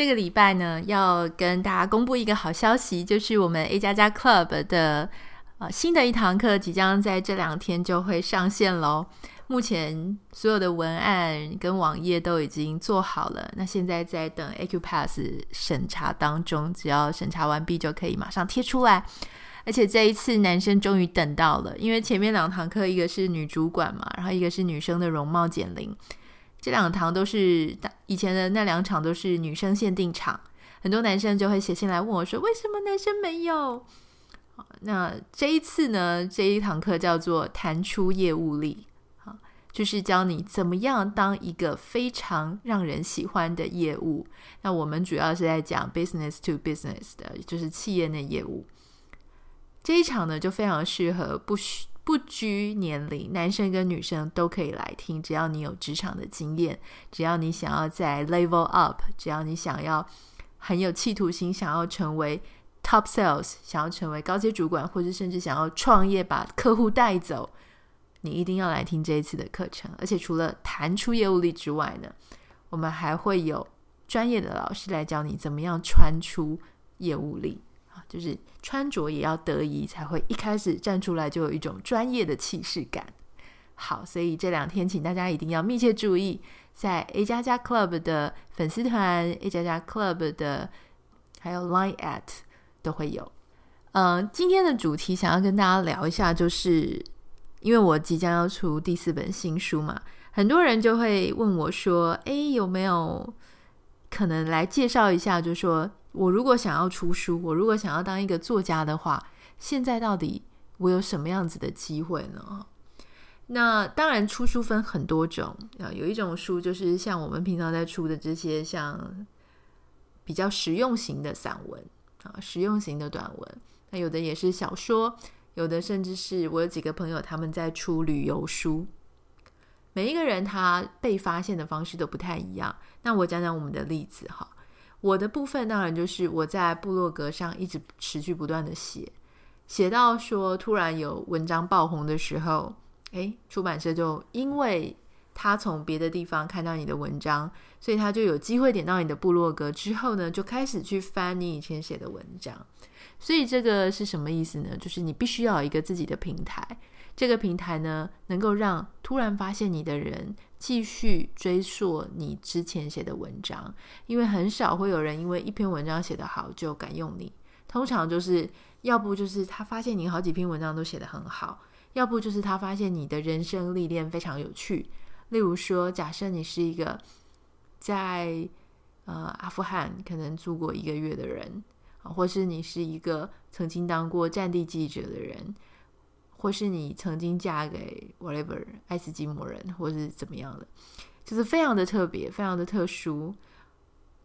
这个礼拜呢，要跟大家公布一个好消息，就是我们 A 加加 Club 的呃新的一堂课，即将在这两天就会上线喽。目前所有的文案跟网页都已经做好了，那现在在等 Acupass 审查当中，只要审查完毕就可以马上贴出来。而且这一次男生终于等到了，因为前面两堂课一个是女主管嘛，然后一个是女生的容貌减龄，这两堂都是以前的那两场都是女生限定场，很多男生就会写信来问我说，为什么男生没有？那这一次呢，这一堂课叫做弹出业务力，啊就是教你怎么样当一个非常让人喜欢的业务。那我们主要是在讲 business to business 的，就是企业内业务。这一场呢，就非常适合不需不拘年龄，男生跟女生都可以来听。只要你有职场的经验，只要你想要在 level up，只要你想要很有企图心，想要成为 top sales，想要成为高阶主管，或者甚至想要创业把客户带走，你一定要来听这一次的课程。而且除了谈出业务力之外呢，我们还会有专业的老师来教你怎么样穿出业务力。就是穿着也要得宜，才会一开始站出来就有一种专业的气势感。好，所以这两天请大家一定要密切注意，在 A 加加 Club 的粉丝团、A 加加 Club 的还有 Line at 都会有。嗯、今天的主题想要跟大家聊一下，就是因为我即将要出第四本新书嘛，很多人就会问我说：“哎，有没有可能来介绍一下？”就说。我如果想要出书，我如果想要当一个作家的话，现在到底我有什么样子的机会呢？那当然，出书分很多种啊，有一种书就是像我们平常在出的这些，像比较实用型的散文啊，实用型的短文。那有的也是小说，有的甚至是我有几个朋友他们在出旅游书。每一个人他被发现的方式都不太一样。那我讲讲我们的例子哈。我的部分当然就是我在部落格上一直持续不断的写，写到说突然有文章爆红的时候，诶，出版社就因为他从别的地方看到你的文章，所以他就有机会点到你的部落格之后呢，就开始去翻你以前写的文章。所以这个是什么意思呢？就是你必须要有一个自己的平台，这个平台呢，能够让突然发现你的人。继续追溯你之前写的文章，因为很少会有人因为一篇文章写得好就敢用你。通常就是要不就是他发现你好几篇文章都写得很好，要不就是他发现你的人生历练非常有趣。例如说，假设你是一个在呃阿富汗可能住过一个月的人，或是你是一个曾经当过战地记者的人。或是你曾经嫁给 whatever 爱斯基摩人，或是怎么样的，就是非常的特别，非常的特殊，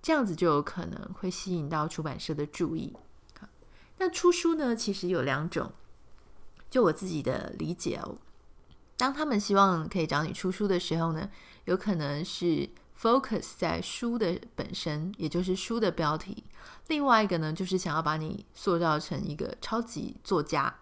这样子就有可能会吸引到出版社的注意。那出书呢，其实有两种，就我自己的理解哦。当他们希望可以找你出书的时候呢，有可能是 focus 在书的本身，也就是书的标题；另外一个呢，就是想要把你塑造成一个超级作家。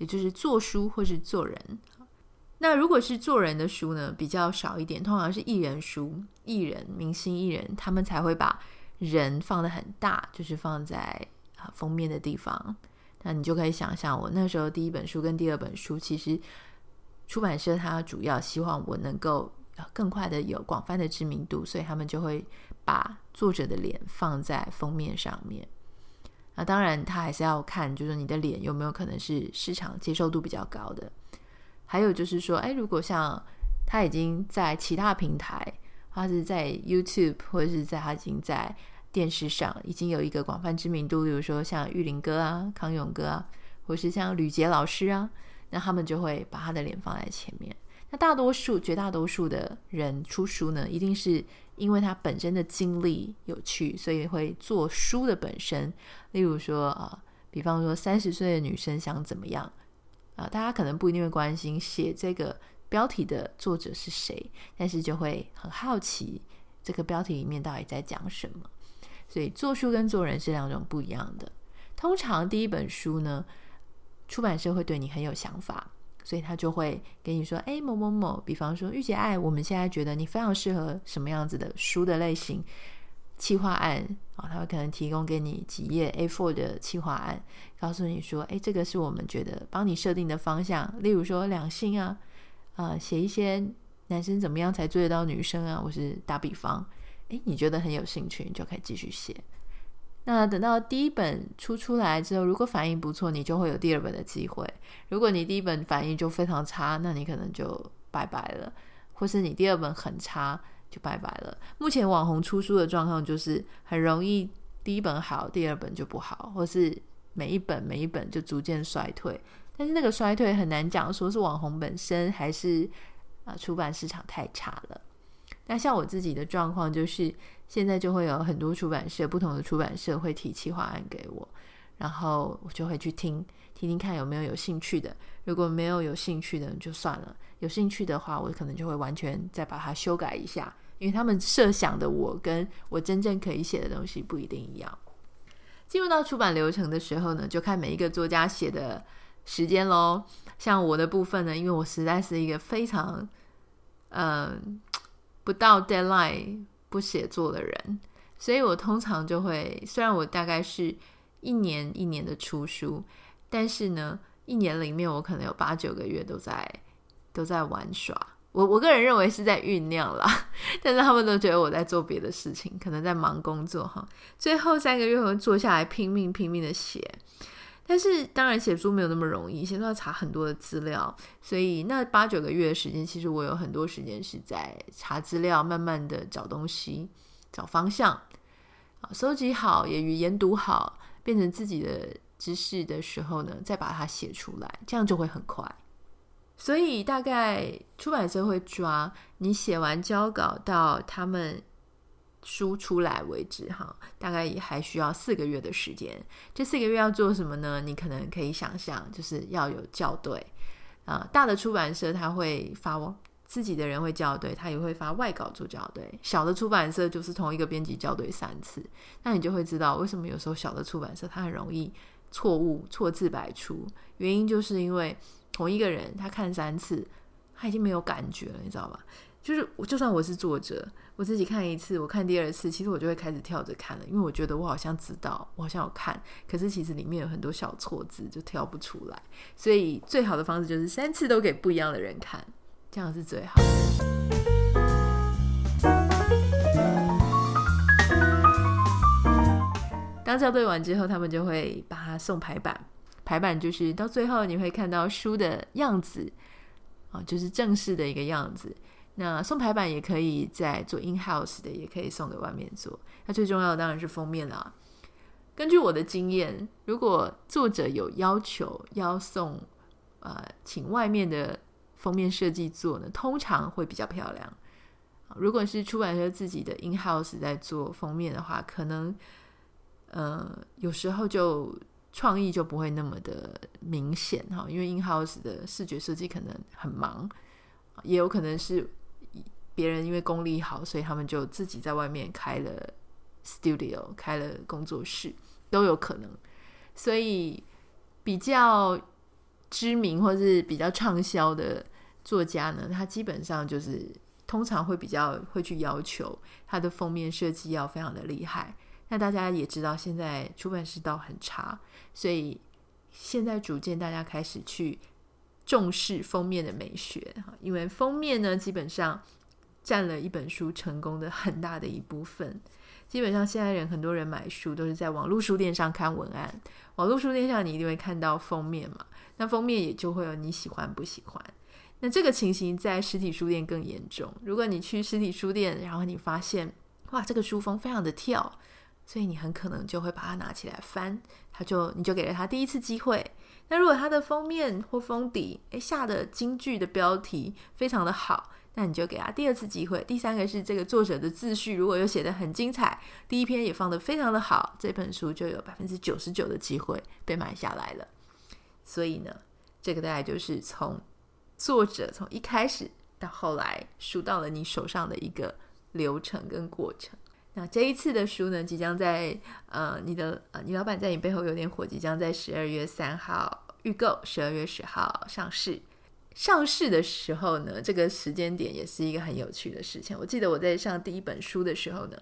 也就是做书或是做人，那如果是做人的书呢，比较少一点，通常是艺人书，艺人、明星艺人，他们才会把人放得很大，就是放在啊封面的地方。那你就可以想象，我那时候第一本书跟第二本书，其实出版社他主要希望我能够更快的有广泛的知名度，所以他们就会把作者的脸放在封面上面。那当然，他还是要看，就是你的脸有没有可能是市场接受度比较高的。还有就是说，哎，如果像他已经在其他平台，他是在 YouTube 或者是在他已经在电视上已经有一个广泛知名度，比如说像玉林哥啊、康永哥啊，或是像吕杰老师啊，那他们就会把他的脸放在前面。那大多数、绝大多数的人出书呢，一定是因为他本身的经历有趣，所以会做书的本身。例如说啊，比方说三十岁的女生想怎么样啊，大家可能不一定会关心写这个标题的作者是谁，但是就会很好奇这个标题里面到底在讲什么。所以做书跟做人是两种不一样的。通常第一本书呢，出版社会对你很有想法。所以他就会跟你说：“哎，某某某，比方说，玉姐爱，我们现在觉得你非常适合什么样子的书的类型，企划案。啊，他会可能提供给你几页 A4 的企划案，告诉你说：哎，这个是我们觉得帮你设定的方向，例如说两性啊，啊，写一些男生怎么样才追得到女生啊，我是打比方，哎，你觉得很有兴趣，你就可以继续写。”那等到第一本出出来之后，如果反应不错，你就会有第二本的机会。如果你第一本反应就非常差，那你可能就拜拜了；或是你第二本很差，就拜拜了。目前网红出书的状况就是很容易第一本好，第二本就不好，或是每一本每一本就逐渐衰退。但是那个衰退很难讲，说是网红本身，还是啊出版市场太差了。那像我自己的状况就是。现在就会有很多出版社，不同的出版社会提企划案给我，然后我就会去听，听听看有没有有兴趣的。如果没有有兴趣的，就算了；有兴趣的话，我可能就会完全再把它修改一下，因为他们设想的我跟我真正可以写的东西不一定一样。进入到出版流程的时候呢，就看每一个作家写的时间喽。像我的部分呢，因为我实在是一个非常，嗯，不到 deadline。不写作的人，所以我通常就会，虽然我大概是一年一年的出书，但是呢，一年里面我可能有八九个月都在都在玩耍。我我个人认为是在酝酿啦，但是他们都觉得我在做别的事情，可能在忙工作哈。最后三个月我坐下来拼命拼命的写。但是当然写书没有那么容易，现在要查很多的资料，所以那八九个月的时间，其实我有很多时间是在查资料，慢慢的找东西、找方向，啊，收集好也语言读好，变成自己的知识的时候呢，再把它写出来，这样就会很快。所以大概出版社会抓你写完交稿到他们。书出来为止哈，大概也还需要四个月的时间。这四个月要做什么呢？你可能可以想象，就是要有校对啊、呃。大的出版社他会发自己的人会校对，他也会发外稿做校对。小的出版社就是同一个编辑校对三次，那你就会知道为什么有时候小的出版社他很容易错误错字百出，原因就是因为同一个人他看三次，他已经没有感觉了，你知道吧？就是，就算我是作者，我自己看一次，我看第二次，其实我就会开始跳着看了，因为我觉得我好像知道，我好像有看，可是其实里面有很多小错字，就挑不出来。所以最好的方式就是三次都给不一样的人看，这样是最好的。当校对完之后，他们就会把它送排版，排版就是到最后你会看到书的样子啊，就是正式的一个样子。那送排版也可以在做 in house 的，也可以送给外面做。那最重要的当然是封面啦。根据我的经验，如果作者有要求要送，呃，请外面的封面设计做呢，通常会比较漂亮。如果是出版社自己的 in house 在做封面的话，可能，呃，有时候就创意就不会那么的明显哈，因为 in house 的视觉设计可能很忙，也有可能是。别人因为功力好，所以他们就自己在外面开了 studio，开了工作室，都有可能。所以比较知名或是比较畅销的作家呢，他基本上就是通常会比较会去要求他的封面设计要非常的厉害。那大家也知道，现在出版世道很差，所以现在逐渐大家开始去重视封面的美学，因为封面呢，基本上。占了一本书成功的很大的一部分。基本上，现在人很多人买书都是在网络书店上看文案。网络书店上你一定会看到封面嘛？那封面也就会有你喜欢不喜欢。那这个情形在实体书店更严重。如果你去实体书店，然后你发现哇，这个书封非常的跳，所以你很可能就会把它拿起来翻，他就你就给了他第一次机会。那如果它的封面或封底诶下的金句的标题非常的好。那你就给他第二次机会。第三个是这个作者的自序如果有写得很精彩，第一篇也放得非常的好，这本书就有百分之九十九的机会被买下来了。所以呢，这个大概就是从作者从一开始到后来书到了你手上的一个流程跟过程。那这一次的书呢，即将在呃你的呃你老板在你背后有点火，即将在十二月三号预购，十二月十号上市。上市的时候呢，这个时间点也是一个很有趣的事情。我记得我在上第一本书的时候呢，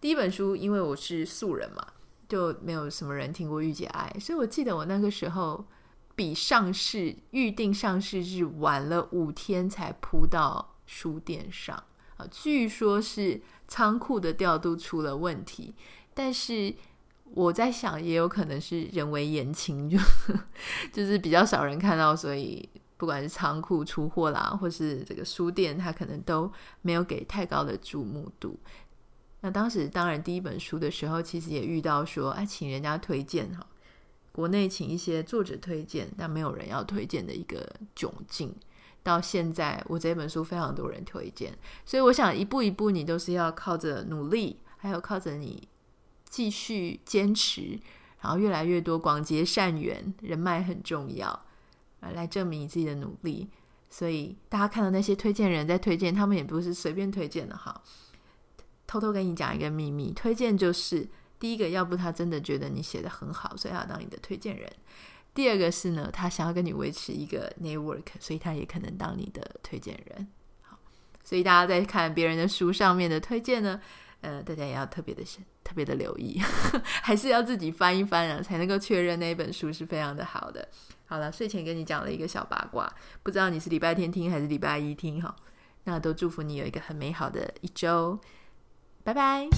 第一本书因为我是素人嘛，就没有什么人听过《御姐爱》，所以我记得我那个时候比上市预定上市日晚了五天才铺到书店上啊，据说是仓库的调度出了问题，但是我在想，也有可能是人为言轻，就 就是比较少人看到，所以。不管是仓库出货啦，或是这个书店，它可能都没有给太高的注目度。那当时当然第一本书的时候，其实也遇到说，哎，请人家推荐哈，国内请一些作者推荐，但没有人要推荐的一个窘境。到现在，我这本书非常多人推荐，所以我想一步一步，你都是要靠着努力，还有靠着你继续坚持，然后越来越多广结善缘，人脉很重要。来证明你自己的努力，所以大家看到那些推荐人在推荐，他们也不是随便推荐的哈。偷偷跟你讲一个秘密，推荐就是第一个，要不他真的觉得你写得很好，所以他要当你的推荐人；第二个是呢，他想要跟你维持一个 network，所以他也可能当你的推荐人。好，所以大家在看别人的书上面的推荐呢，呃，大家也要特别的特别的留意，还是要自己翻一翻啊，才能够确认那一本书是非常的好的。好了，睡前跟你讲了一个小八卦，不知道你是礼拜天听还是礼拜一听哈，那都祝福你有一个很美好的一周，拜拜。